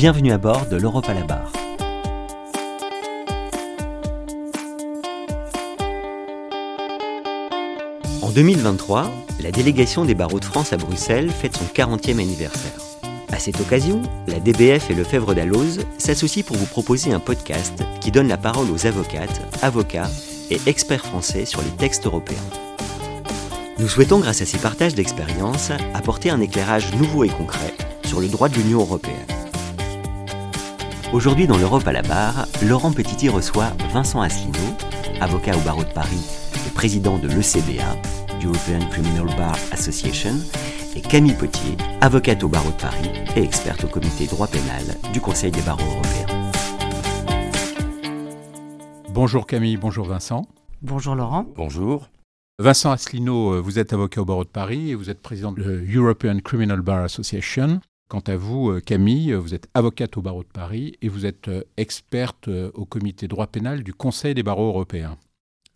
Bienvenue à bord de l'Europe à la barre. En 2023, la délégation des barreaux de France à Bruxelles fête son 40e anniversaire. À cette occasion, la DBF et le Fèvre d'Alloz s'associent pour vous proposer un podcast qui donne la parole aux avocates, avocats et experts français sur les textes européens. Nous souhaitons, grâce à ces partages d'expériences, apporter un éclairage nouveau et concret sur le droit de l'Union européenne. Aujourd'hui dans l'Europe à la barre, Laurent Petiti reçoit Vincent Asselineau, avocat au barreau de Paris et président de l'ECBA, European Criminal Bar Association, et Camille Potier, avocate au barreau de Paris et experte au comité droit pénal du Conseil des barreaux européens. Bonjour Camille, bonjour Vincent. Bonjour Laurent. Bonjour. Vincent Asselineau, euh, vous êtes avocat au barreau de Paris et vous êtes président de l'European Criminal Bar Association. Quant à vous, euh, Camille, vous êtes avocate au barreau de Paris et vous êtes euh, experte au comité droit pénal du Conseil des barreaux européens.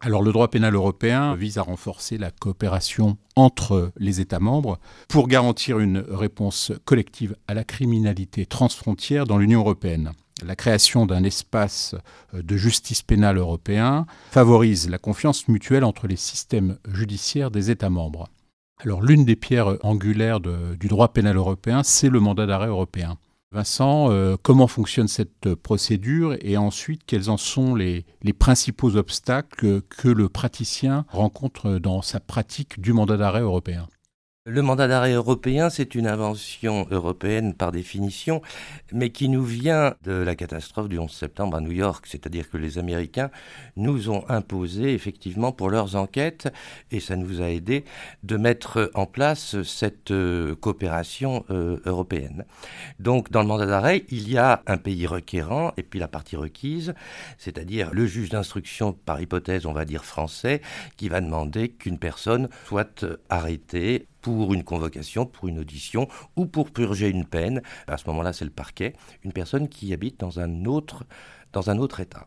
Alors le droit pénal européen vise à renforcer la coopération entre les États membres pour garantir une réponse collective à la criminalité transfrontière dans l'Union européenne. La création d'un espace de justice pénale européen favorise la confiance mutuelle entre les systèmes judiciaires des États membres. Alors l'une des pierres angulaires du droit pénal européen, c'est le mandat d'arrêt européen. Vincent, euh, comment fonctionne cette procédure et ensuite quels en sont les, principaux obstacles que le praticien rencontre dans sa pratique du mandat d'arrêt européen? Le mandat d'arrêt européen, c'est une invention européenne par définition, mais qui nous vient de la catastrophe du 11 septembre à New York, c'est-à-dire que les Américains nous ont imposé effectivement pour leurs enquêtes, et ça nous a aidé de mettre en place cette euh, coopération euh, européenne. Donc dans le mandat d'arrêt, il y a un pays requérant et puis la partie requise, c'est-à-dire le juge d'instruction par hypothèse, on va dire français, qui va demander qu'une personne soit arrêtée pour une convocation, pour une audition ou pour purger une peine. À ce moment-là, c'est le parquet, une personne qui habite dans un autre, État.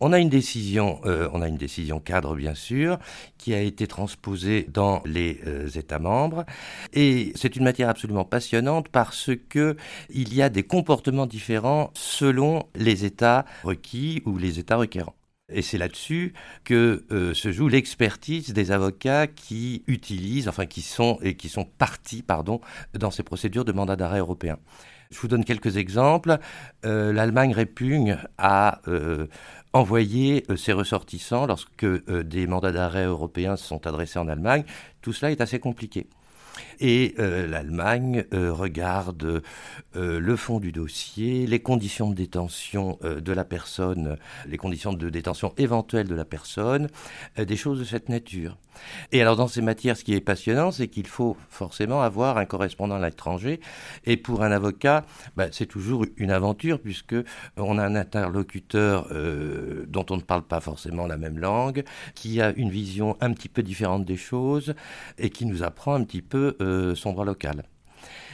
On a une décision, euh, on a une décision cadre bien sûr, qui a été transposée dans les euh, États membres, et c'est une matière absolument passionnante parce que il y a des comportements différents selon les États requis ou les États requérants. Et c'est là-dessus que euh, se joue l'expertise des avocats qui utilisent, enfin qui sont et qui sont partis, dans ces procédures de mandat d'arrêt européen. Je vous donne quelques exemples. Euh, L'Allemagne répugne à euh, envoyer ses ressortissants lorsque des mandats d'arrêt européens sont adressés en Allemagne. Tout cela est assez compliqué. Et euh, l'Allemagne euh, regarde euh, le fond du dossier, les conditions de détention de la personne, les conditions de détention éventuelles de la personne, des choses de cette nature. Et alors dans ces matières, ce qui est passionnant, c'est qu'il faut forcément avoir un correspondant à l'étranger. Et pour un avocat, bah, c'est toujours une aventure puisque on a un interlocuteur dont on ne parle pas forcément la même langue, qui a une vision un petit peu différente des choses et qui nous apprend un petit peu euh, son droit local.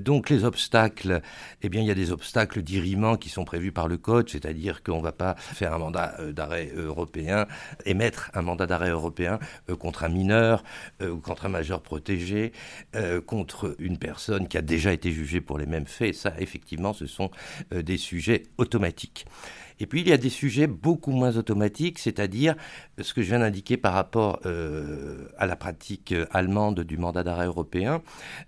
Donc les obstacles, eh bien il y a des obstacles d'irriment qui sont prévus par le code, c'est-à-dire qu'on ne va pas faire un mandat euh, d'arrêt européen, émettre un mandat d'arrêt européen euh, contre un mineur ou contre un majeur protégé, contre une personne qui a déjà été jugée pour les mêmes faits. Ça, effectivement, ce sont des sujets automatiques. Et puis il y a des sujets beaucoup moins automatiques, c'est-à-dire ce que je viens d'indiquer par rapport euh, à la pratique euh, allemande du mandat d'arrêt européen,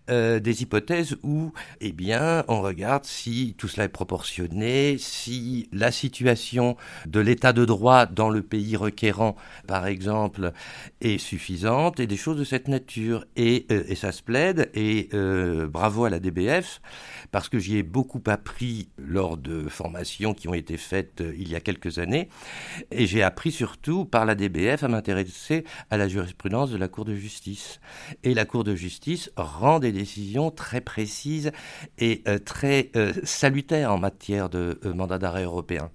euh, des hypothèses où, eh bien, on regarde si tout cela est proportionné, si la situation de l'état de droit dans le pays requérant, par exemple, est suffisante, et des choses de cette nature. Et, et ça se plaide, et bravo à la DBF, parce que j'y ai beaucoup appris lors de formations qui ont été faites euh, il y a quelques années. Et j'ai appris surtout par la DBF à m'intéresser à la jurisprudence de la Cour de justice. Et la Cour de justice rend des décisions très précises et euh, très euh, salutaires en matière de mandat d'arrêt européen.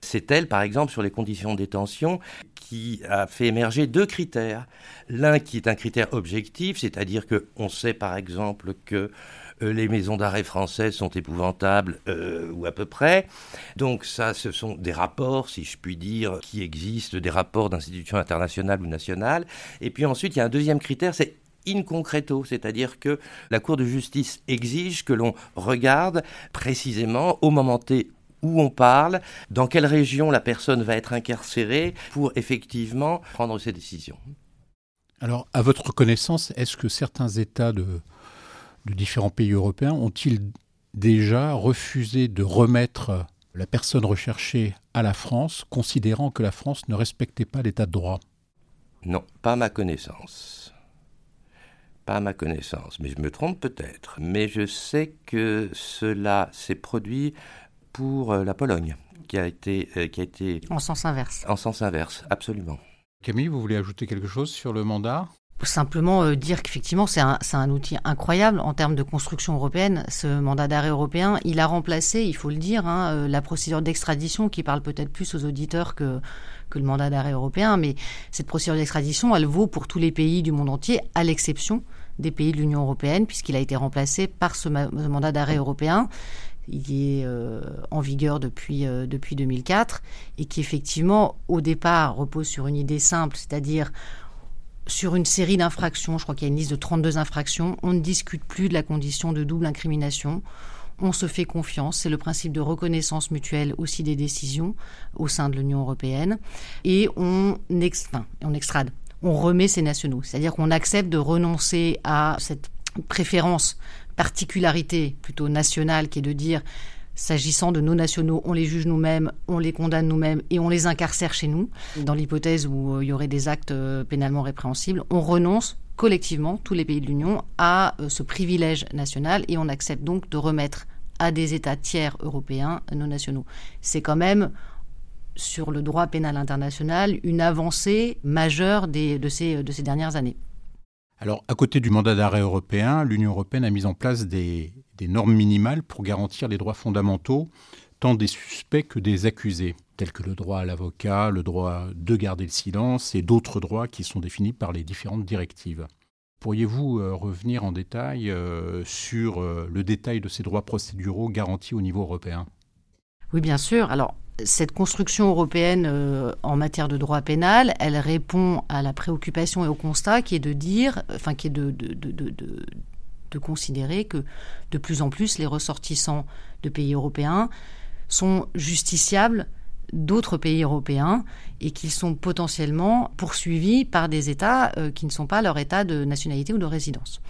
C'est elle, par exemple, sur les conditions de détention, qui a fait émerger deux critères. L'un qui est un critère objectif, c'est-à-dire qu'on sait par exemple que les maisons d'arrêt françaises sont épouvantables, euh, ou à peu près. Donc ça, ce sont des rapports, si je puis dire, qui existent, des rapports d'institutions internationales ou nationales. Et puis ensuite, il y a un deuxième critère, c'est in concreto, c'est-à-dire que la Cour de justice exige que l'on regarde précisément au moment T où on parle, dans quelle région la personne va être incarcérée pour effectivement prendre ses décisions. Alors, à votre connaissance, est-ce que certains États de, de différents pays européens ont-ils déjà refusé de remettre la personne recherchée à la France, considérant que la France ne respectait pas l'état de droit? Non, pas à ma connaissance. Pas à ma connaissance, mais je me trompe peut-être. Mais je sais que cela s'est produit pour euh, la Pologne, qui a été, euh, qui a été en sens inverse. En sens inverse, absolument. Camille, vous voulez ajouter quelque chose sur le mandat? Simplement euh, dire qu'effectivement, c'est un, outil incroyable en termes de construction européenne. Ce mandat d'arrêt européen, il a remplacé, il faut le dire, hein, euh, la procédure d'extradition qui parle peut-être plus aux auditeurs que, que le mandat d'arrêt européen. Mais cette procédure d'extradition, elle vaut pour tous les pays du monde entier, à l'exception des pays de l'Union européenne, puisqu'il a été remplacé par ce, mandat d'arrêt européen. Il est euh, en vigueur depuis, depuis 2004 et qui effectivement, au départ, repose sur une idée simple, c'est-à-dire sur une série d'infractions, je crois qu'il y a une liste de 32 infractions, on ne discute plus de la condition de double incrimination. On se fait confiance, c'est le principe de reconnaissance mutuelle aussi des décisions au sein de l'Union européenne. Et on, extrade, on remet ses nationaux. C'est-à-dire qu'on accepte de renoncer à cette préférence, particularité plutôt nationale qui est de dire S'agissant de nos nationaux, on les juge nous-mêmes, on les condamne nous-mêmes et on les incarcère chez nous. Dans l'hypothèse où euh, il y aurait des actes euh, pénalement répréhensibles, on renonce collectivement, tous les pays de l'Union, à euh, ce privilège national et on accepte donc de remettre à des États tiers européens nos nationaux. C'est quand même sur le droit pénal international une avancée majeure de ces dernières années. Alors, à côté du mandat d'arrêt européen, l'Union européenne a mis en place des, normes minimales pour garantir les droits fondamentaux, tant des suspects que des accusés, tels que le droit à l'avocat, le droit de garder le silence et d'autres droits qui sont définis par les différentes directives. Pourriez-vous euh, revenir en détail euh, sur euh, le détail de ces droits procéduraux garantis au niveau européen? Oui, bien sûr. Alors, cette construction européenne euh, en matière de droit pénal, elle répond à la préoccupation et au constat qui est de dire, enfin qui est de, considérer que de plus en plus les ressortissants de pays européens sont justiciables d'autres pays européens et qu'ils sont potentiellement poursuivis par des États euh, qui ne sont pas leur État de nationalité ou de résidence.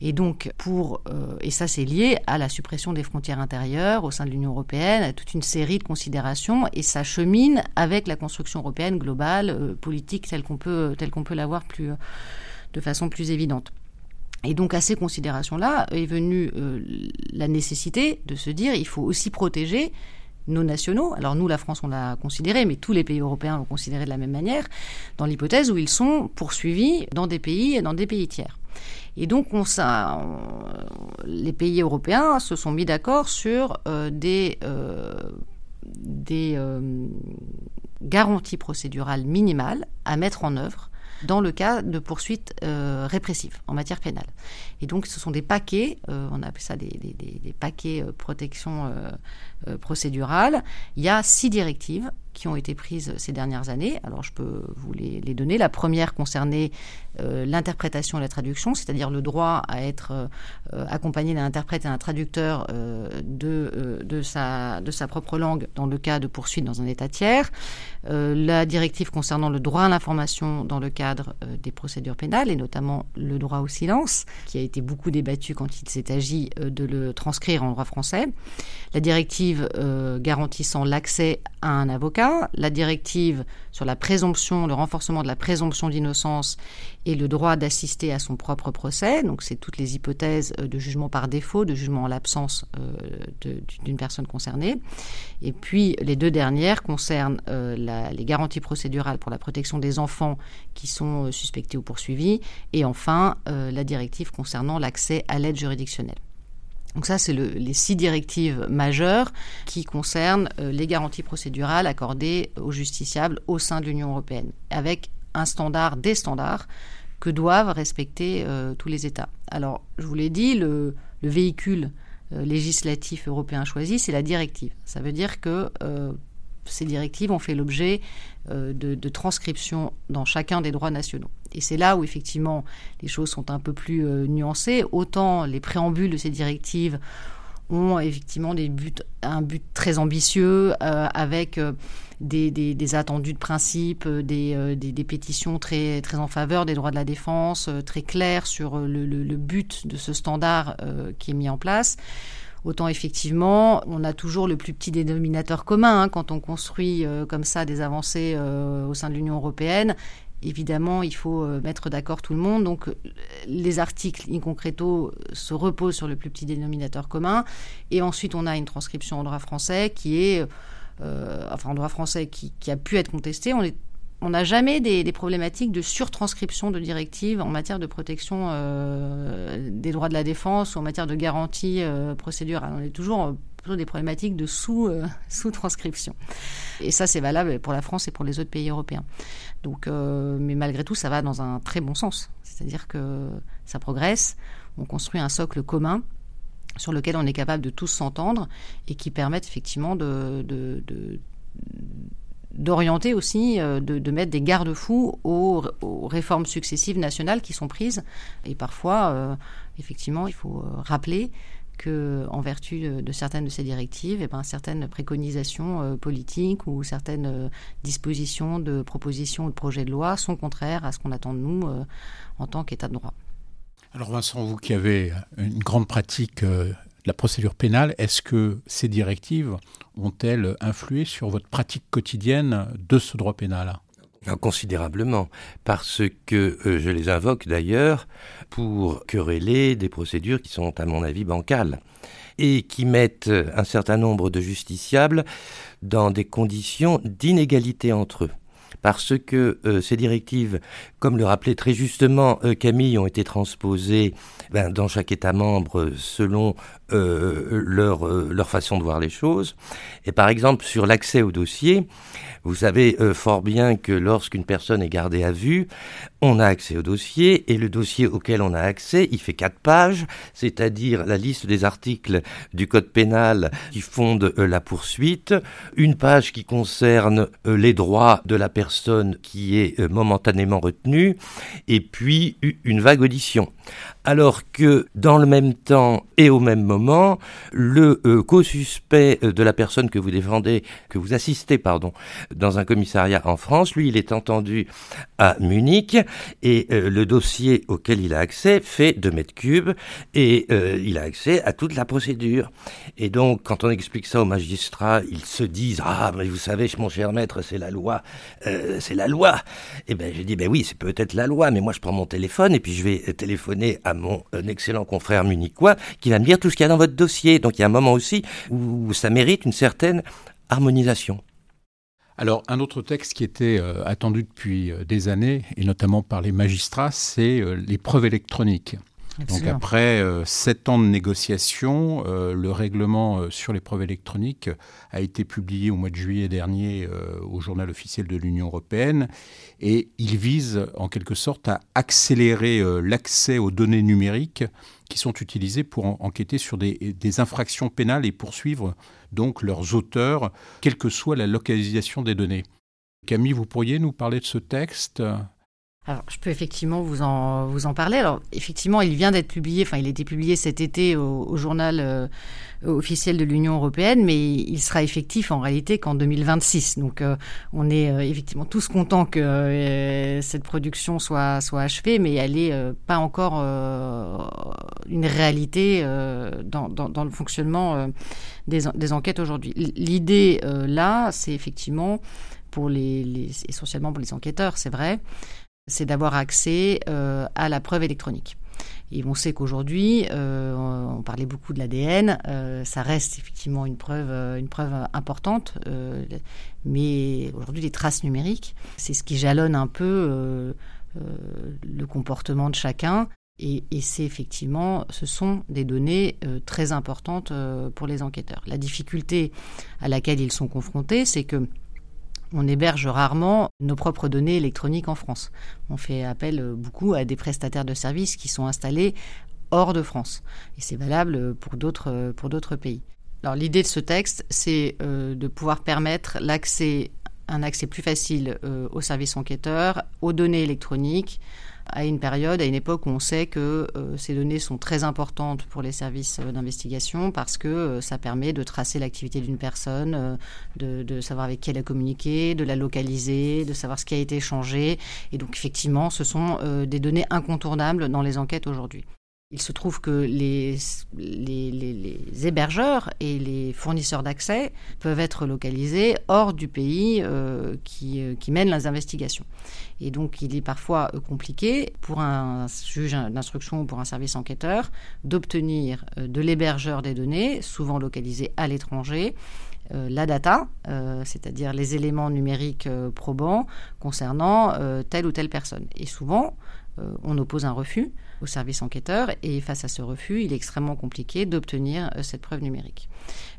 Et donc, pour, euh, et ça c'est lié à la suppression des frontières intérieures au sein de l'Union européenne, à toute une série de considérations, et ça chemine avec la construction européenne globale, euh, politique, telle qu'on peut, telle qu'on l'avoir plus, de façon plus évidente. Et donc à ces considérations-là est venue la nécessité de se dire il faut aussi protéger nos nationaux, alors nous, la France, on l'a considéré, mais tous les pays européens l'ont considéré de la même manière, dans l'hypothèse où ils sont poursuivis dans des pays et dans des pays tiers. Et donc, on, ça, les pays européens se sont mis d'accord sur euh, des, euh, des euh, garanties procédurales minimales à mettre en œuvre dans le cas de poursuites répressives en matière pénale. Et donc, ce sont des paquets, on appelle ça des, paquets protection euh, procédurale. Il y a six directives qui ont été prises ces dernières années. Alors je peux vous les, donner. La première concernait euh, l'interprétation et la traduction, c'est-à-dire le droit à être euh, accompagné d'un interprète et d'un traducteur de, de, sa, de sa propre langue dans le cas de poursuite dans un État tiers. la directive concernant le droit à l'information dans le cadre des procédures pénales et notamment le droit au silence, qui a été beaucoup débattu quand il s'est agi de le transcrire en droit français. La directive euh, garantissant l'accès à un avocat, la directive sur la présomption, le renforcement de la présomption d'innocence et le droit d'assister à son propre procès. Donc c'est toutes les hypothèses euh, de jugement par défaut, de jugement en l'absence euh, d'une personne concernée. Et puis les deux dernières concernent les garanties procédurales pour la protection des enfants qui sont suspectés ou poursuivis et enfin la directive concernant l'accès à l'aide juridictionnelle. Donc ça, c'est les six directives majeures qui concernent euh, les garanties procédurales accordées aux justiciables au sein de l'Union européenne, avec un standard, des standards que doivent respecter euh, tous les États. Alors, je vous l'ai dit, le, véhicule euh, législatif européen choisi, c'est la directive. Ça veut dire que ces directives ont fait l'objet de, de transcription dans chacun des droits nationaux. Et c'est là où effectivement les choses sont un peu plus nuancées. Autant les préambules de ces directives ont effectivement un but très ambitieux avec des, attendus de principe, euh, euh, des, pétitions très, en faveur des droits de la défense, euh, très claires sur le, but de ce standard qui est mis en place. Autant effectivement, on a toujours le plus petit dénominateur commun hein, quand on construit comme ça des avancées au sein de l'Union européenne. Évidemment, il faut mettre d'accord tout le monde. Donc, les articles in concreto se reposent sur le plus petit dénominateur commun. Et ensuite, on a une transcription en droit français qui est euh, enfin en droit français, qui, a pu être contesté, on n'a jamais des, problématiques de surtranscription de directives en matière de protection euh, des droits de la défense ou en matière de garantie euh, procédurale. On est toujours plutôt des problématiques de sous, sous-transcription. Et ça, c'est valable pour la France et pour les autres pays européens. Donc, mais malgré tout, ça va dans un très bon sens. C'est-à-dire que ça progresse, on construit un socle commun sur lequel on est capable de tous s'entendre et qui permettent effectivement de, d'orienter aussi, euh, de, mettre des garde-fous aux, réformes successives nationales qui sont prises. Et parfois, euh, effectivement, il faut euh, rappeler que, en vertu de, certaines de ces directives, et eh ben, certaines préconisations politiques ou certaines dispositions de propositions ou de projets de loi sont contraires à ce qu'on attend de nous en tant qu'État de droit. Alors Vincent, vous qui avez une grande pratique la procédure pénale, est-ce que ces directives ont-elles influé sur votre pratique quotidienne de ce droit pénal Considérablement, parce que euh, je les invoque d'ailleurs pour quereller des procédures qui sont à mon avis bancales et qui mettent un certain nombre de justiciables dans des conditions d'inégalité entre eux. Parce que euh, ces directives, comme le rappelait très justement euh, Camille, ont été transposées ben, dans chaque État membre selon euh, leur, leur façon de voir les choses. Et par exemple, sur l'accès au dossier, vous savez fort bien que lorsqu'une personne est gardée à vue, on a accès au dossier et le dossier auquel on a accès, il fait quatre pages, c'est-à-dire la liste des articles du code pénal qui fondent la poursuite, une page qui concerne les droits de la personne qui est momentanément retenue et puis une vague audition alors que dans le même temps et au même moment, le euh, co-suspect euh, de la personne que vous défendez, que vous assistez, pardon, dans un commissariat en France, lui, il est entendu à Munich et euh, le dossier auquel il a accès fait 2 mètres cubes et il a accès à toute la procédure. Et donc, quand on explique ça aux magistrats, ils se disent ah mais vous savez, mon cher maître, c'est la loi, c'est la loi. Et eh ben j'ai dit ben oui, c'est peut-être la loi, mais moi je prends mon téléphone et puis je vais téléphoner à mon excellent confrère munichois qui va me dire tout ce qu'il y a dans votre dossier. Donc il y a un moment aussi où ça mérite une certaine harmonisation. Alors, un autre texte qui était euh, attendu depuis euh, des années, et notamment par les magistrats, c'est euh, les preuves électroniques. Donc après euh, sept ans de négociations, euh, le règlement euh, sur les preuves électroniques a été publié au mois de juillet dernier au journal officiel de l'Union européenne. Et il vise en quelque sorte à accélérer l'accès aux données numériques qui sont utilisées pour enquêter sur des, des, infractions pénales et poursuivre donc leurs auteurs, quelle que soit la localisation des données. Camille, vous pourriez nous parler de ce texte? Alors, je peux effectivement vous en, vous en parler. Alors, effectivement, il vient d'être publié, enfin, il a été publié cet été au, journal euh, officiel de l'Union européenne, mais il sera effectif en réalité qu'en 2026. Donc, euh, on est euh, effectivement tous contents que cette production soit, soit achevée, mais elle n'est pas encore une réalité dans, dans, dans, le fonctionnement des, des enquêtes aujourd'hui. L'idée, là, c'est effectivement pour les, les, essentiellement pour les enquêteurs, c'est vrai, c'est d'avoir accès euh, à la preuve électronique. Et on sait qu'aujourd'hui, euh, on parlait beaucoup de l'ADN, euh, ça reste effectivement une preuve, importante, mais aujourd'hui les traces numériques, c'est ce qui jalonne un peu le comportement de chacun. Et, et c'est effectivement, ce sont des données très importantes pour les enquêteurs. La difficulté à laquelle ils sont confrontés, c'est que on héberge rarement nos propres données électroniques en France. On fait appel beaucoup à des prestataires de services qui sont installés hors de France. Et c'est valable pour d'autres, pour d'autres pays. Alors l'idée de ce texte, c'est euh, de pouvoir permettre un accès plus facile aux services enquêteurs, aux données électroniques, à une période, à une époque où on sait que euh, ces données sont très importantes pour les services euh, d'investigation parce que euh, ça permet de tracer l'activité d'une personne, de, de, savoir avec qui elle a communiqué, de la localiser, de savoir ce qui a été échangé. Et donc effectivement, ce sont des données incontournables dans les enquêtes aujourd'hui. Il se trouve que les, hébergeurs et les fournisseurs d'accès peuvent être localisés hors du pays euh, qui, euh, qui, mène les investigations. Et donc, il est parfois euh, compliqué pour un juge d'instruction ou pour un service enquêteur d'obtenir de l'hébergeur des données, souvent localisées à l'étranger, la data, c'est-à-dire les éléments numériques probants concernant telle ou telle personne. Et souvent, on oppose un refus au service enquêteur et face à ce refus, il est extrêmement compliqué d'obtenir euh, cette preuve numérique.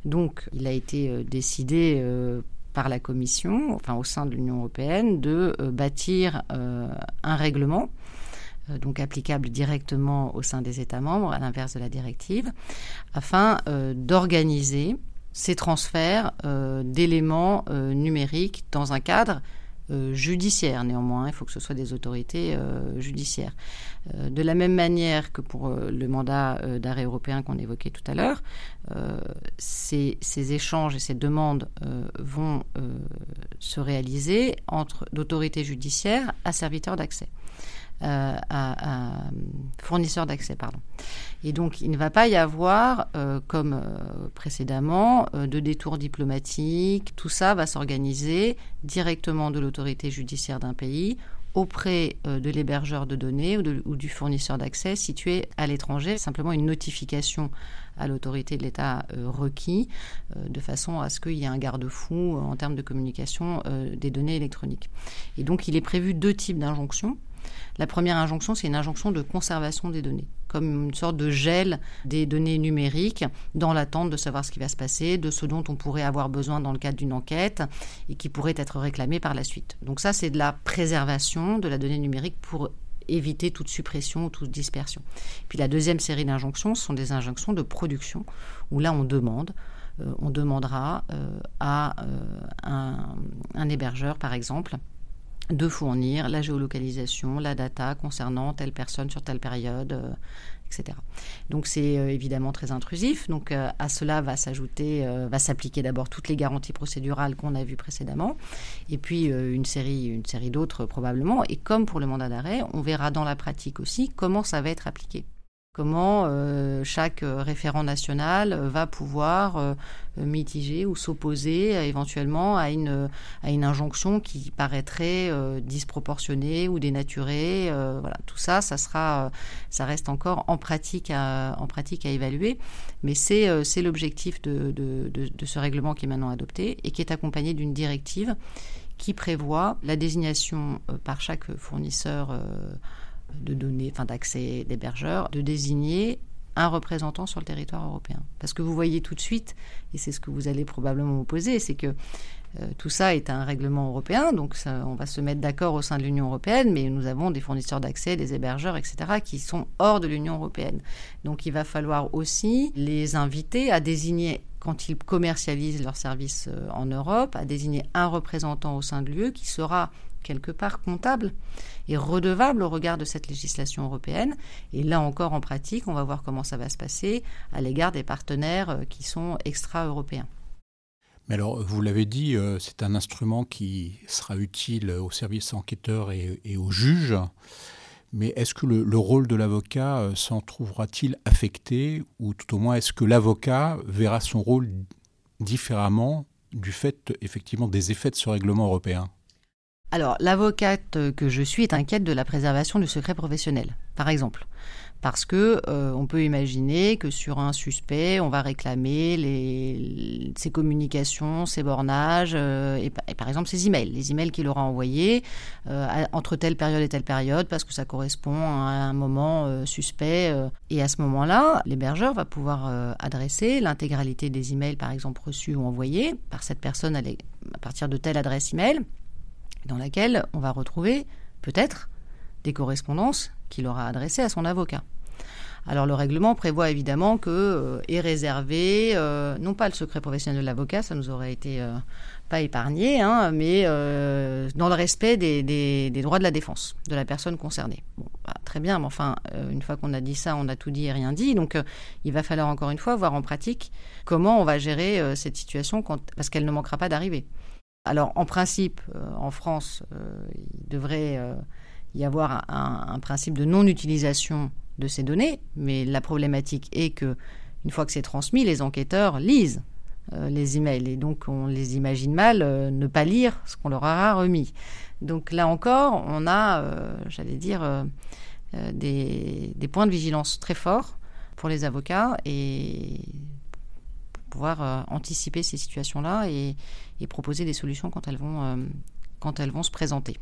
Donc, il a été euh, décidé euh, par la Commission, enfin au sein de l'Union européenne, de bâtir un règlement donc applicable directement au sein des États membres, à l'inverse de la directive, afin d'organiser ces transferts d'éléments numériques dans un cadre euh, judiciaire néanmoins. Il faut que ce soit des autorités euh, judiciaires. Euh, de la même manière que pour le mandat d'arrêt européen qu'on évoquait tout à l'heure, ces, ces, échanges et ces demandes vont se réaliser entre d'autorités judiciaires à serviteurs d'accès. Euh, à, fournisseurs d'accès. Pardon. Et donc, il ne va pas y avoir, euh, comme euh, précédemment, de détours diplomatiques. Tout ça va s'organiser directement de l'autorité judiciaire d'un pays auprès de l'hébergeur de données ou, du fournisseur d'accès situé à l'étranger. Simplement une notification à l'autorité de l'État requis, de façon à ce qu'il y ait un garde-fou en termes de communication des données électroniques. Et donc, il est prévu deux types d'injonctions. La première injonction, c'est une injonction de conservation des données, comme une sorte de gel des données numériques dans l'attente de savoir ce qui va se passer, de ce dont on pourrait avoir besoin dans le cadre d'une enquête et qui pourrait être réclamé par la suite. Donc ça, c'est de la préservation de la donnée numérique pour éviter toute suppression ou toute dispersion. Puis la deuxième série d'injonctions, ce sont des injonctions de production, où là on demande, euh, on demandera euh, à euh, un hébergeur, par exemple, de fournir la géolocalisation, la data concernant telle personne sur telle période, euh, etc. Donc c'est euh, évidemment très intrusif. Donc euh, à cela va s'ajouter, va s'appliquer d'abord toutes les garanties procédurales qu'on a vues précédemment, et puis une série, une série d'autres probablement. Et comme pour le mandat d'arrêt, on verra dans la pratique aussi comment ça va être appliqué comment euh, chaque euh, référent national euh, va pouvoir mitiger ou s'opposer éventuellement à une, injonction qui paraîtrait disproportionnée ou dénaturée. voilà, tout ça, ça sera, ça reste encore en pratique à, évaluer, mais c'est, l'objectif de, ce règlement qui est maintenant adopté et qui est accompagné d'une directive qui prévoit la désignation par chaque fournisseur de données, enfin d'accès d'hébergeurs, de désigner un représentant sur le territoire européen. Parce que vous voyez tout de suite, et c'est ce que vous allez probablement vous poser, c'est que euh, tout ça est un règlement européen, donc on va se mettre d'accord au sein de l'Union européenne, mais nous avons des fournisseurs d'accès, des hébergeurs, etc., qui sont hors de l'Union européenne. Donc il va falloir aussi les inviter à désigner quand ils commercialisent leurs services euh, en Europe, à désigner un représentant au sein de l'UE qui sera quelque part comptable et redevable au regard de cette législation européenne. Et là encore, en pratique, on va voir comment ça va se passer à l'égard des partenaires euh, qui sont extra-européens. Mais alors, vous l'avez dit, euh, c'est un instrument qui sera utile aux services enquêteurs et, aux juges. Mais est-ce que le, rôle de l'avocat euh, s'en trouvera-t-il affecté Ou tout au moins, est-ce que l'avocat verra son rôle différemment du fait, effectivement, des effets de ce règlement européen? Alors, l'avocate que je suis est inquiète de la préservation du secret professionnel, par exemple. Parce que euh, on peut imaginer que sur un suspect, on va réclamer ses communications, ses bornages euh, et, par exemple ses emails, les emails qu'il aura envoyés euh, entre telle période et telle période parce que ça correspond à un moment suspect. et à ce moment-là, l'hébergeur va pouvoir adresser l'intégralité des emails, par exemple reçus ou envoyés par cette personne à partir de telle adresse email dans laquelle on va retrouver peut-être des correspondances qu'il aura adressées à son avocat. Alors le règlement prévoit évidemment que est réservé, non pas le secret professionnel de l'avocat, ça nous aurait été pas épargné, hein, mais dans le respect des, droits de la défense de la personne concernée. Bah, très bien, mais enfin, une fois qu'on a dit ça, on a tout dit et rien dit. Donc il va falloir encore une fois voir en pratique comment on va gérer cette situation parce qu'elle ne manquera pas d'arriver. Alors, en principe, euh, en France, euh, il devrait euh, y avoir un, principe de non-utilisation de ces données, mais la problématique est que, une fois que c'est transmis, les enquêteurs lisent les emails et donc on les imagine mal ne pas lire ce qu'on leur aura remis. Donc là encore, on a, j'allais dire, des, des, points de vigilance très forts pour les avocats et pouvoir euh, anticiper ces situations-là et, proposer des solutions quand elles vont, euh, quand elles vont se présenter.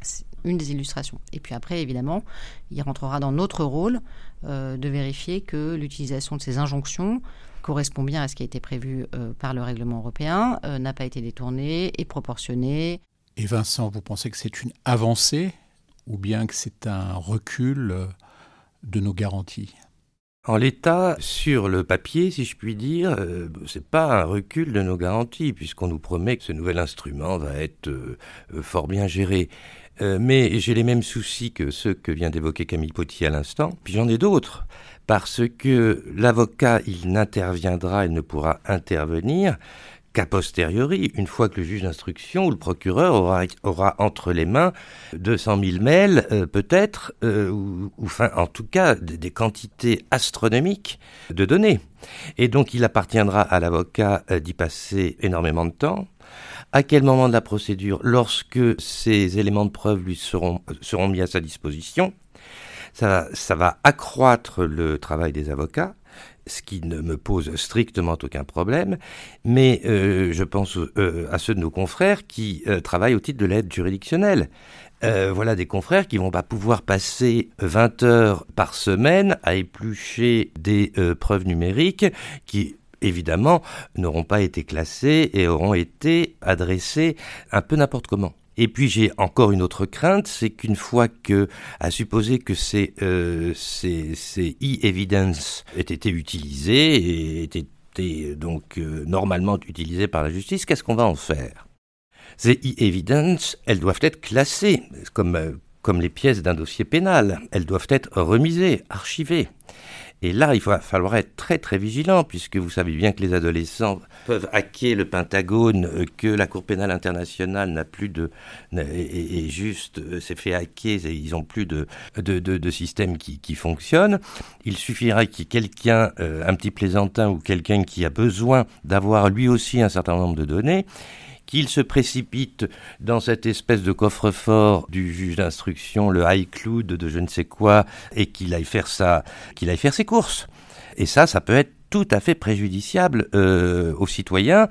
C'est une des illustrations. Et puis après, évidemment, il rentrera dans notre rôle euh, de vérifier que l'utilisation de ces injonctions correspond bien à ce qui a été prévu par le règlement européen, n'a pas été détournée, est proportionnée. Et Vincent, vous pensez que c'est une avancée ou bien que c'est un recul de nos garanties? En l'état, sur le papier, si je puis dire, euh, c'est pas un recul de nos garanties, puisqu'on nous promet que ce nouvel instrument va être euh, euh, fort bien géré. mais j'ai les mêmes soucis que ceux que vient d'évoquer Camille Potier à l'instant, puis j'en ai d'autres, parce que l'avocat, il n'interviendra, il ne pourra intervenir qu'a posteriori, une fois que le juge d'instruction ou le procureur aura, entre les mains 200 000 mails, euh, peut-être, euh, ou, enfin, en tout cas, des, quantités astronomiques de données. Et donc, il appartiendra à l'avocat euh, d'y passer énormément de temps. À quel moment de la procédure, lorsque ces éléments de preuve lui seront, mis à sa disposition, ça va accroître le travail des avocats ce qui ne me pose strictement aucun problème, mais euh, je pense euh, à ceux de nos confrères qui euh, travaillent au titre de l'aide juridictionnelle. voilà des confrères qui vont pas pouvoir passer 20 heures par semaine à éplucher des preuves numériques qui évidemment n'auront pas été classées et auront été adressées un peu n'importe comment. Et puis j'ai encore une autre crainte, c'est qu'une fois que, à supposer que ces, euh, e-evidence aient été utilisés et aient été donc euh, normalement utilisés par la justice, qu'est-ce qu'on va en faire? Ces e-evidence, elles doivent être classées comme, euh, comme les pièces d'un dossier pénal. Elles doivent être remisées, archivées. Et là, il va falloir être très très vigilant, puisque vous savez bien que les adolescents peuvent hacker le Pentagone, euh, que la Cour pénale internationale n'a plus de... et, juste euh, s'est fait hacker, ils n'ont plus de, de, de, système qui, qui, fonctionne. Il suffira qu'il y ait quelqu'un, euh, un petit plaisantin ou quelqu'un qui a besoin d'avoir lui aussi un certain nombre de données, qu'il se précipite dans cette espèce de coffre-fort du juge d'instruction, le iCloud de je ne sais quoi, et qu'il aille faire ça, qu'il aille faire ses courses. Et ça, ça peut être tout à fait préjudiciable euh, aux citoyens,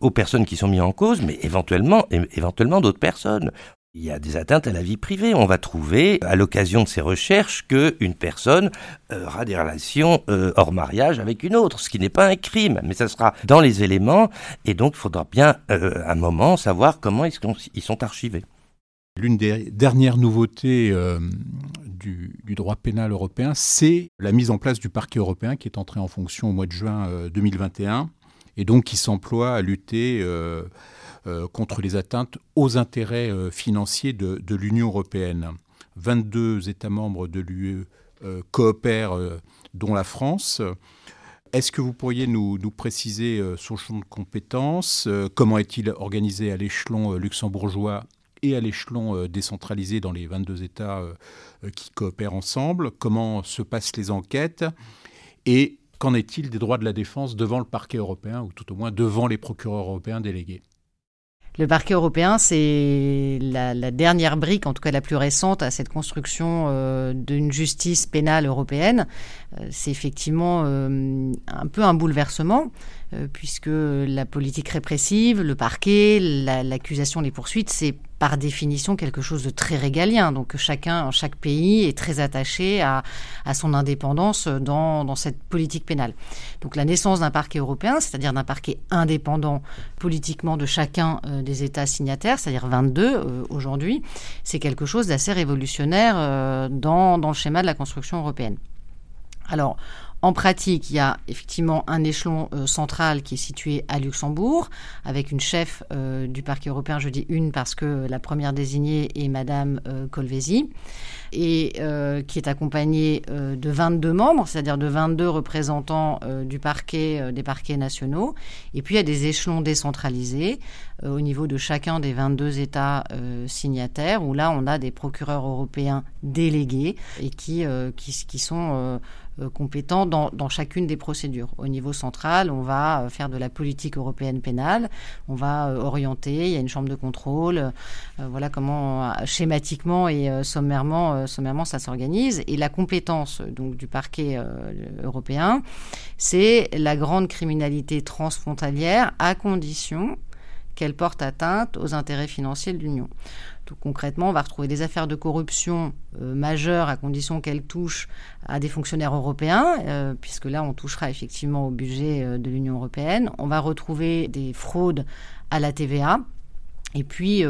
aux personnes qui sont mises en cause, mais éventuellement, éventuellement d'autres personnes. Il y a des atteintes à la vie privée. On va trouver, à l'occasion de ces recherches, qu'une personne euh, aura des relations euh, hors mariage avec une autre, ce qui n'est pas un crime, mais ça sera dans les éléments, et donc il faudra bien, euh, un moment, savoir comment ils sont archivés. L'une des dernières nouveautés du, du, droit pénal européen, c'est la mise en place du parquet européen qui est entré en fonction au mois de juin 2021, et donc qui s'emploie à lutter euh, contre les atteintes aux intérêts euh, financiers de, l'Union européenne. 22 États membres de l'UE euh, coopèrent, dont la France. Est-ce que vous pourriez nous, préciser son champ de compétences Comment est-il organisé à l'échelon luxembourgeois et à l'échelon décentralisé dans les 22 États qui coopèrent ensemble? Comment se passent les enquêtes? Et qu'en est-il des droits de la défense devant le parquet européen, ou tout au moins devant les procureurs européens délégués? Le parquet européen, c'est la, dernière brique, en tout cas la plus récente, à cette construction euh, d'une justice pénale européenne. Euh, c'est effectivement euh, un peu un bouleversement. Euh, puisque la politique répressive, le parquet, l'accusation, les poursuites, c'est par définition quelque chose de très régalien. Donc chacun, chaque pays est très attaché à, son indépendance dans, cette politique pénale. Donc la naissance d'un parquet européen, c'est-à-dire d'un parquet indépendant politiquement de chacun euh, des États signataires, c'est-à-dire 22 euh, aujourd'hui, c'est quelque chose d'assez révolutionnaire dans, dans le schéma de la construction européenne. Alors, en pratique, il y a effectivement un échelon euh, central qui est situé à Luxembourg, avec une chef euh, du parquet européen, je dis une parce que la première désignée est Madame euh, Colvesi, et qui est accompagnée de 22 membres, c'est-à-dire de 22 représentants du parquet, des parquets nationaux. Et puis il y a des échelons décentralisés au niveau de chacun des 22 États signataires, où là on a des procureurs européens délégués et qui, qui, sont euh, compétents dans, dans, chacune des procédures. Au niveau central, on va euh, faire de la politique européenne pénale, on va euh, orienter, il y a une chambre de contrôle, voilà comment schématiquement et sommairement, sommairement ça s'organise. Et la compétence donc du parquet européen, c'est la grande criminalité transfrontalière à condition qu'elle porte atteinte aux intérêts financiers de l'Union. Concrètement, on va retrouver des affaires de corruption euh, majeures à condition qu'elles touchent à des fonctionnaires européens, euh, puisque là, on touchera effectivement au budget euh, de l'Union européenne. On va retrouver des fraudes à la TVA. Et puis,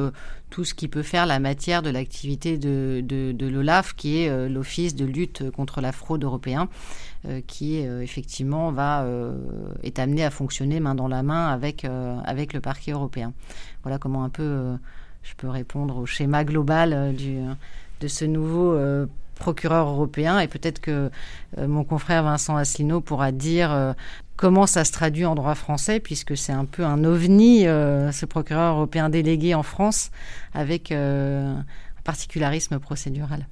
tout ce qui peut faire la matière de l'activité de, de, l'OLAF, qui est l'Office de lutte contre la fraude européen, qui effectivement va, est amené à fonctionner main dans la main avec, avec le parquet européen. Voilà comment un peu je peux répondre au schéma global euh, du, de ce nouveau euh, procureur européen et peut-être que euh, mon confrère Vincent Asselineau pourra dire comment ça se traduit en droit français puisque c'est un peu un ovni ce procureur européen délégué en France avec un particularisme procédural.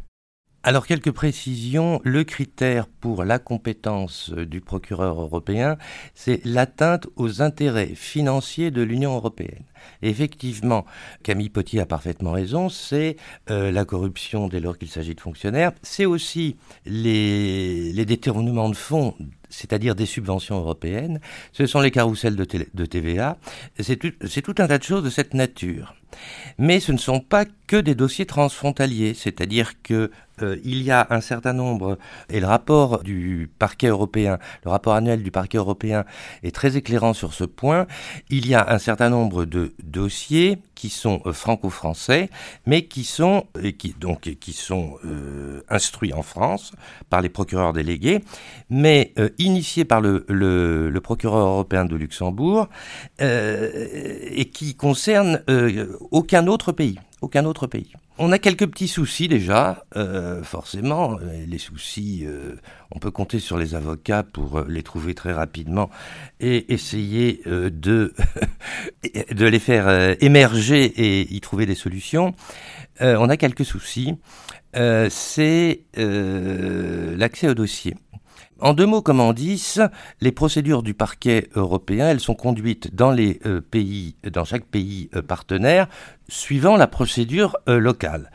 Alors quelques précisions. Le critère pour la compétence du procureur européen, c'est l'atteinte aux intérêts financiers de l'Union européenne. effectivement, Camille Potier a parfaitement raison, c'est euh, la corruption dès lors qu'il s'agit de fonctionnaires, c'est aussi les, détournements de fonds c'est-à-dire des subventions européennes, ce sont les carousels de, de TVA, c'est tout, tout un tas de choses de cette nature. Mais ce ne sont pas que des dossiers transfrontaliers, c'est-à-dire que euh, il y a un certain nombre, et le rapport du parquet européen, le rapport annuel du parquet européen est très éclairant sur ce point, il y a un certain nombre de dossiers qui sont euh, franco-français, mais qui sont, sont euh, instruits en France par les procureurs délégués, mais initiés par le, le, le, procureur européen de Luxembourg, et qui concernent aucun autre pays. Aucun autre pays. On a quelques petits soucis déjà, euh, forcément. Les soucis, euh, on peut compter sur les avocats pour euh, les trouver très rapidement et essayer de, de les faire émerger et y trouver des solutions. on a quelques soucis. C'est l'accès au dossier. En deux mots comme en dix, les procédures du parquet européen, elles sont conduites dans euh, chaque pays euh, partenaire, suivant la procédure euh, locale.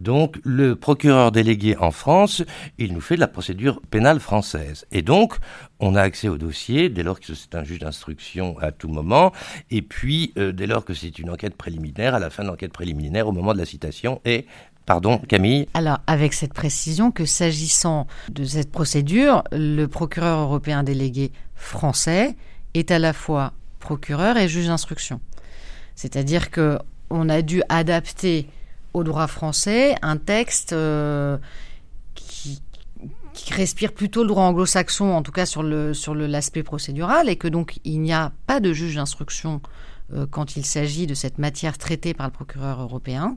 Donc, le procureur délégué en France, il nous fait de la procédure pénale française. Et donc, on a accès au dossier dès lors que c'est un juge d'instruction à tout moment, et puis dès lors que c'est une enquête préliminaire, à la fin de l'enquête préliminaire, au moment de la citation, et Pardon, Camille Alors, avec cette précision que s'agissant de cette procédure, le procureur européen délégué français est à la fois procureur et juge d'instruction. C'est-à-dire que on a dû adapter au droit français un texte euh, qui, respire plutôt le droit anglo-saxon, en tout cas sur l'aspect procédural, et que donc il n'y a pas de juge d'instruction euh, quand il s'agit de cette matière traitée par le procureur européen.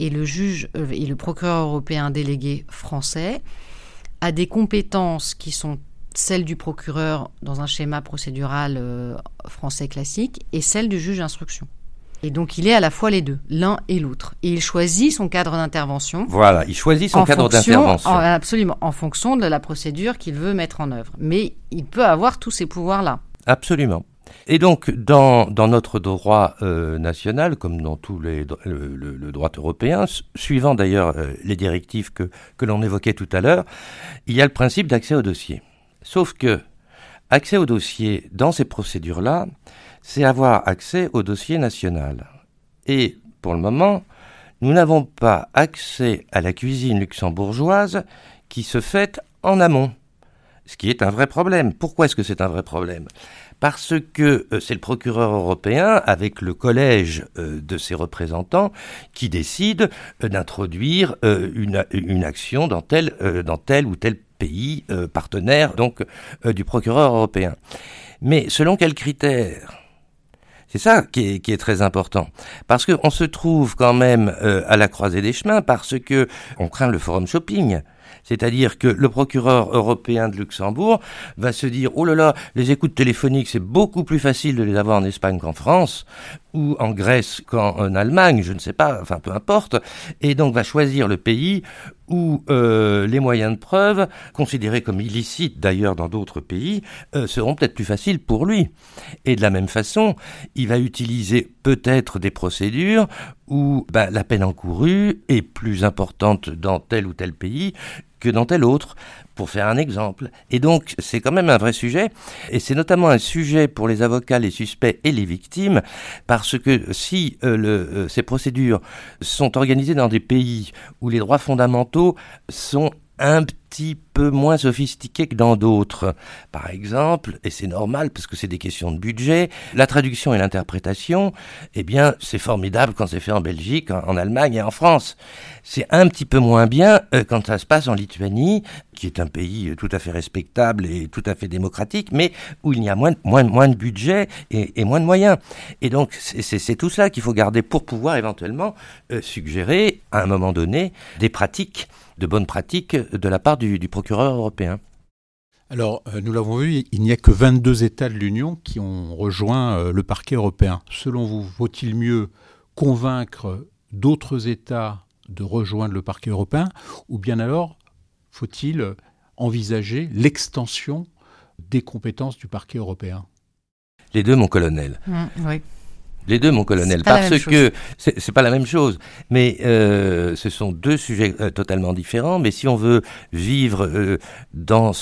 Et le juge euh, et le procureur européen délégué français a des compétences qui sont celles du procureur dans un schéma procédural euh, français classique et celles du juge d'instruction. Et donc il est à la fois les deux, l'un et l'autre. Et il choisit son cadre d'intervention. Voilà, il choisit son cadre d'intervention. Absolument, en fonction de la procédure qu'il veut mettre en œuvre. Mais il peut avoir tous ces pouvoirs-là. Absolument. Et donc, dans, notre droit euh, national, comme dans tous les le, droit européen, suivant d'ailleurs euh, les directives que, que l'on évoquait tout à l'heure, il y a le principe d'accès au dossier. Sauf que accès au dossier dans ces procédures-là, c'est avoir accès au dossier national. Et pour le moment, nous n'avons pas accès à la cuisine luxembourgeoise qui se fait en amont. Ce qui est un vrai problème. Pourquoi est-ce que c'est un vrai problème? Parce que euh, c'est le procureur européen, avec le collège euh, de ses représentants, qui décide euh, d'introduire une, une, action dans tel, dans tel ou tel pays partenaire donc du procureur européen. Mais selon quels critères? C'est ça qui est, qui est, très important, parce qu'on se trouve quand même à la croisée des chemins, parce que on craint le forum shopping. C'est-à-dire que le procureur européen de Luxembourg va se dire oh là là, les écoutes téléphoniques, c'est beaucoup plus facile de les avoir en Espagne qu'en France ou en Grèce qu'en Allemagne, je ne sais pas, enfin peu importe, et donc va choisir le pays où euh, les moyens de preuve, considérés comme illicites d'ailleurs dans d'autres pays, euh, seront peut-être plus faciles pour lui. Et de la même façon, il va utiliser peut-être des procédures où bah, la peine encourue est plus importante dans tel ou tel pays que dans tel autre, pour faire un exemple. Et donc, c'est quand même un vrai sujet, et c'est notamment un sujet pour les avocats, les suspects et les victimes, parce que si euh, euh, ces procédures sont organisées dans des pays où les droits fondamentaux sont un petit peu moins sophistiqué que dans d'autres. Par exemple, et c'est normal parce que c'est des questions de budget, la traduction et l'interprétation, eh bien, c'est formidable quand c'est fait en Belgique, en, Allemagne et en France. C'est un petit peu moins bien euh, quand ça se passe en Lituanie, qui est un pays tout à fait respectable et tout à fait démocratique, mais où il y a moins, de budget et, moins de moyens. Et donc, c'est tout ça qu'il faut garder pour pouvoir éventuellement euh, suggérer, à un moment donné, des pratiques de bonnes pratiques de la part du, procureur européen. Alors, euh, nous l'avons vu, il n'y a que 22 États de l'Union qui ont rejoint euh, le parquet européen. Selon vous, vaut-il mieux convaincre d'autres États de rejoindre le parquet européen ou bien alors faut-il envisager l'extension des compétences du parquet européen? Les deux, mon colonel. Mmh, oui. Les deux, mon colonel, parce que c'est pas la même chose. Mais euh, ce sont deux sujets euh, totalement différents. Mais si on veut vivre euh, dans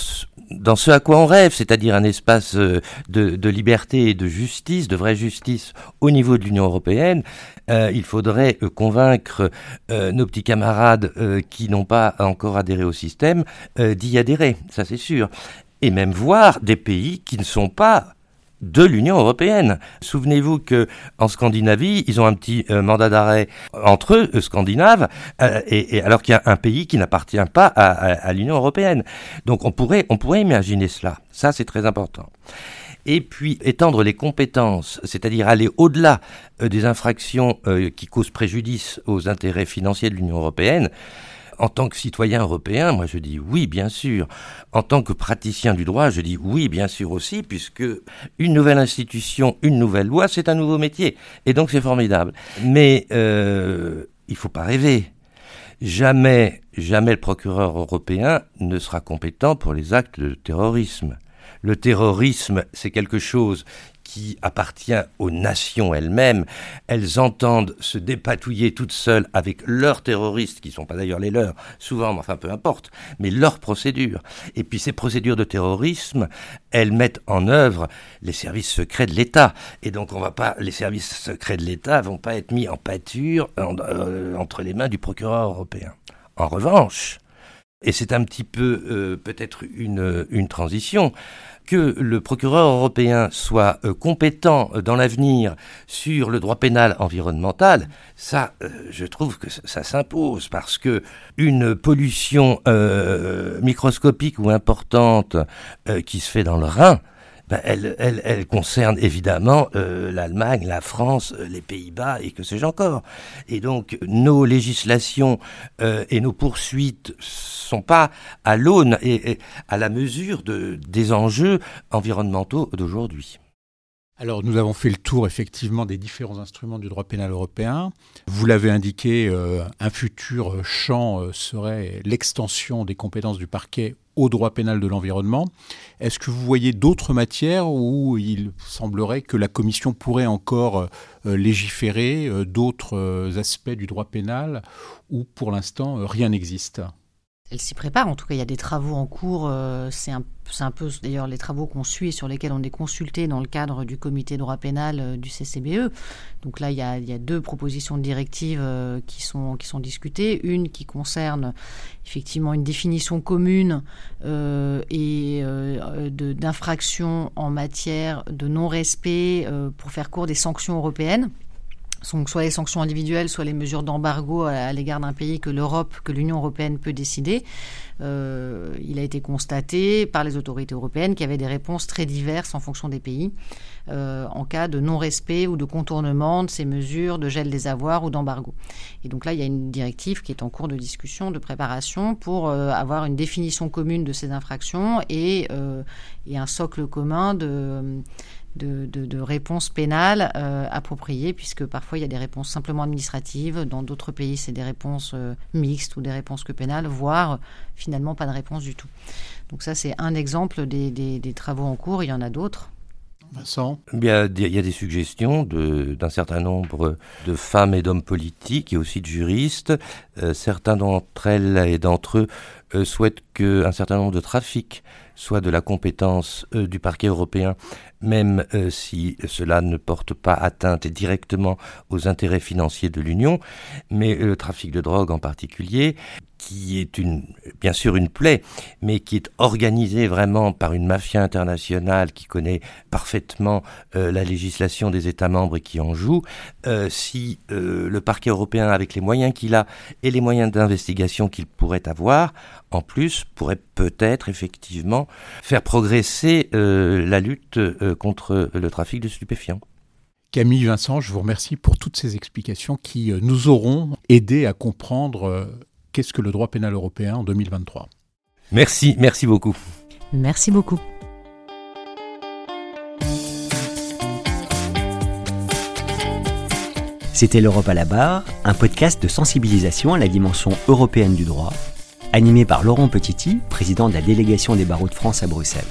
dans ce à quoi on rêve, c'est-à-dire un espace de, de, liberté et de justice, de vraie justice au niveau de l'Union européenne, il faudrait convaincre nos petits camarades qui n'ont pas encore adhéré au système d'y adhérer, ça c'est sûr. Et même voir des pays qui ne sont pas de l'Union européenne. Souvenez-vous que en Scandinavie, ils ont un petit euh, mandat d'arrêt entre eux, euh, scandinaves, euh, et, alors qu'il y a un pays qui n'appartient pas à, l'Union européenne. Donc on pourrait, on pourrait imaginer cela. Ça, c'est très important. Et puis étendre les compétences, c'est-à-dire aller au-delà des infractions qui causent préjudice aux intérêts financiers de l'Union européenne en tant que citoyen européen, moi je dis oui, bien sûr. En tant que praticien du droit, je dis oui, bien sûr aussi, puisque une nouvelle institution, une nouvelle loi, c'est un nouveau métier. Et donc c'est formidable. Mais euh, il faut pas rêver. Jamais, jamais le procureur européen ne sera compétent pour les actes de terrorisme. Le terrorisme, c'est quelque chose qui appartient aux nations elles-mêmes. Elles entendent se dépatouiller toutes seules avec leurs terroristes, qui ne sont pas d'ailleurs les leurs, souvent, mais enfin peu importe, mais leurs procédures. Et puis ces procédures de terrorisme, elles mettent en œuvre les services secrets de l'État. Et donc on va pas, les services secrets de l'État vont pas être mis en pâture euh, entre les mains du procureur européen. En revanche, et c'est un petit peu euh, peut-être une, transition, que le procureur européen soit euh, compétent dans l'avenir sur le droit pénal environnemental, ça, euh, je trouve que ça, s'impose parce que une pollution microscopique ou importante qui se fait dans le Rhin, ben, elle, elle, elle, concerne évidemment euh, l'Allemagne, la France, euh, les Pays-Bas et que sais-je encore. Et donc nos législations euh, et nos poursuites sont pas à l'aune et, à la mesure de, des enjeux environnementaux d'aujourd'hui. Alors nous avons fait le tour effectivement des différents instruments du droit pénal européen. Vous l'avez indiqué, un futur champ serait l'extension des compétences du parquet au droit pénal de l'environnement. Est-ce que vous voyez d'autres matières où il semblerait que la Commission pourrait encore euh, légiférer, euh, d'autres euh, aspects du droit pénal où pour l'instant rien n'existe? Elle s'y prépare. En tout cas, il y a des travaux en cours. Euh, c'est un, peu d'ailleurs les travaux qu'on suit et sur lesquels on est consulté dans le cadre du comité droit pénal euh, du CCBE. Donc là, il y a, deux propositions de directives euh, qui, sont, qui sont discutées. Une qui concerne effectivement une définition commune et d'infraction en matière de non-respect pour faire court des sanctions européennes soit les sanctions individuelles, soit les mesures d'embargo à, l'égard d'un pays que l'Europe, que l'Union européenne peut décider. Euh, il a été constaté par les autorités européennes qu'il y avait des réponses très diverses en fonction des pays euh, en cas de non-respect ou de contournement de ces mesures de gel des avoirs ou d'embargo. Et donc là, il y a une directive qui est en cours de discussion, de préparation pour euh, avoir une définition commune de ces infractions et un socle commun de de, réponses pénales euh, appropriées, puisque parfois il y a des réponses simplement administratives, dans d'autres pays c'est des réponses euh, mixtes ou des réponses que pénales, voire finalement pas de réponse du tout. Donc ça c'est un exemple des, travaux en cours, il y en a d'autres. Vincent? Il y, a des, il y a des suggestions d'un certain nombre de femmes et d'hommes politiques et aussi de juristes. Euh, certains d'entre elles et d'entre eux souhaitent qu'un certain nombre de trafics soit de la compétence euh, du parquet européen, même euh, si cela ne porte pas atteinte directement aux intérêts financiers de l'Union, mais le trafic de drogue en particulier, qui est une, bien sûr une plaie, mais qui est organisée vraiment par une mafia internationale qui connaît parfaitement euh, la législation des États membres et qui en joue, si le parquet européen, avec les moyens qu'il a et les moyens d'investigation qu'il pourrait avoir, en plus, pourrait peut-être effectivement faire progresser euh, la lutte euh, contre le trafic de stupéfiants. Camille Vincent, je vous remercie pour toutes ces explications qui euh, nous auront aidé à comprendre qu'est-ce que le droit pénal européen en 2023. Merci, merci beaucoup. Merci beaucoup. C'était l'Europe à la barre, un podcast de sensibilisation à la dimension européenne du droit animé par Laurent Petiti, président de la délégation des barreaux de France à Bruxelles.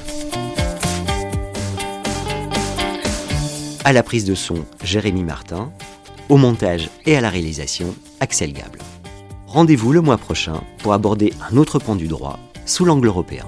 À la prise de son, Jérémy Martin. Au montage et à la réalisation, Axel Gable. Rendez-vous le mois prochain pour aborder un autre pan du droit sous l'angle européen.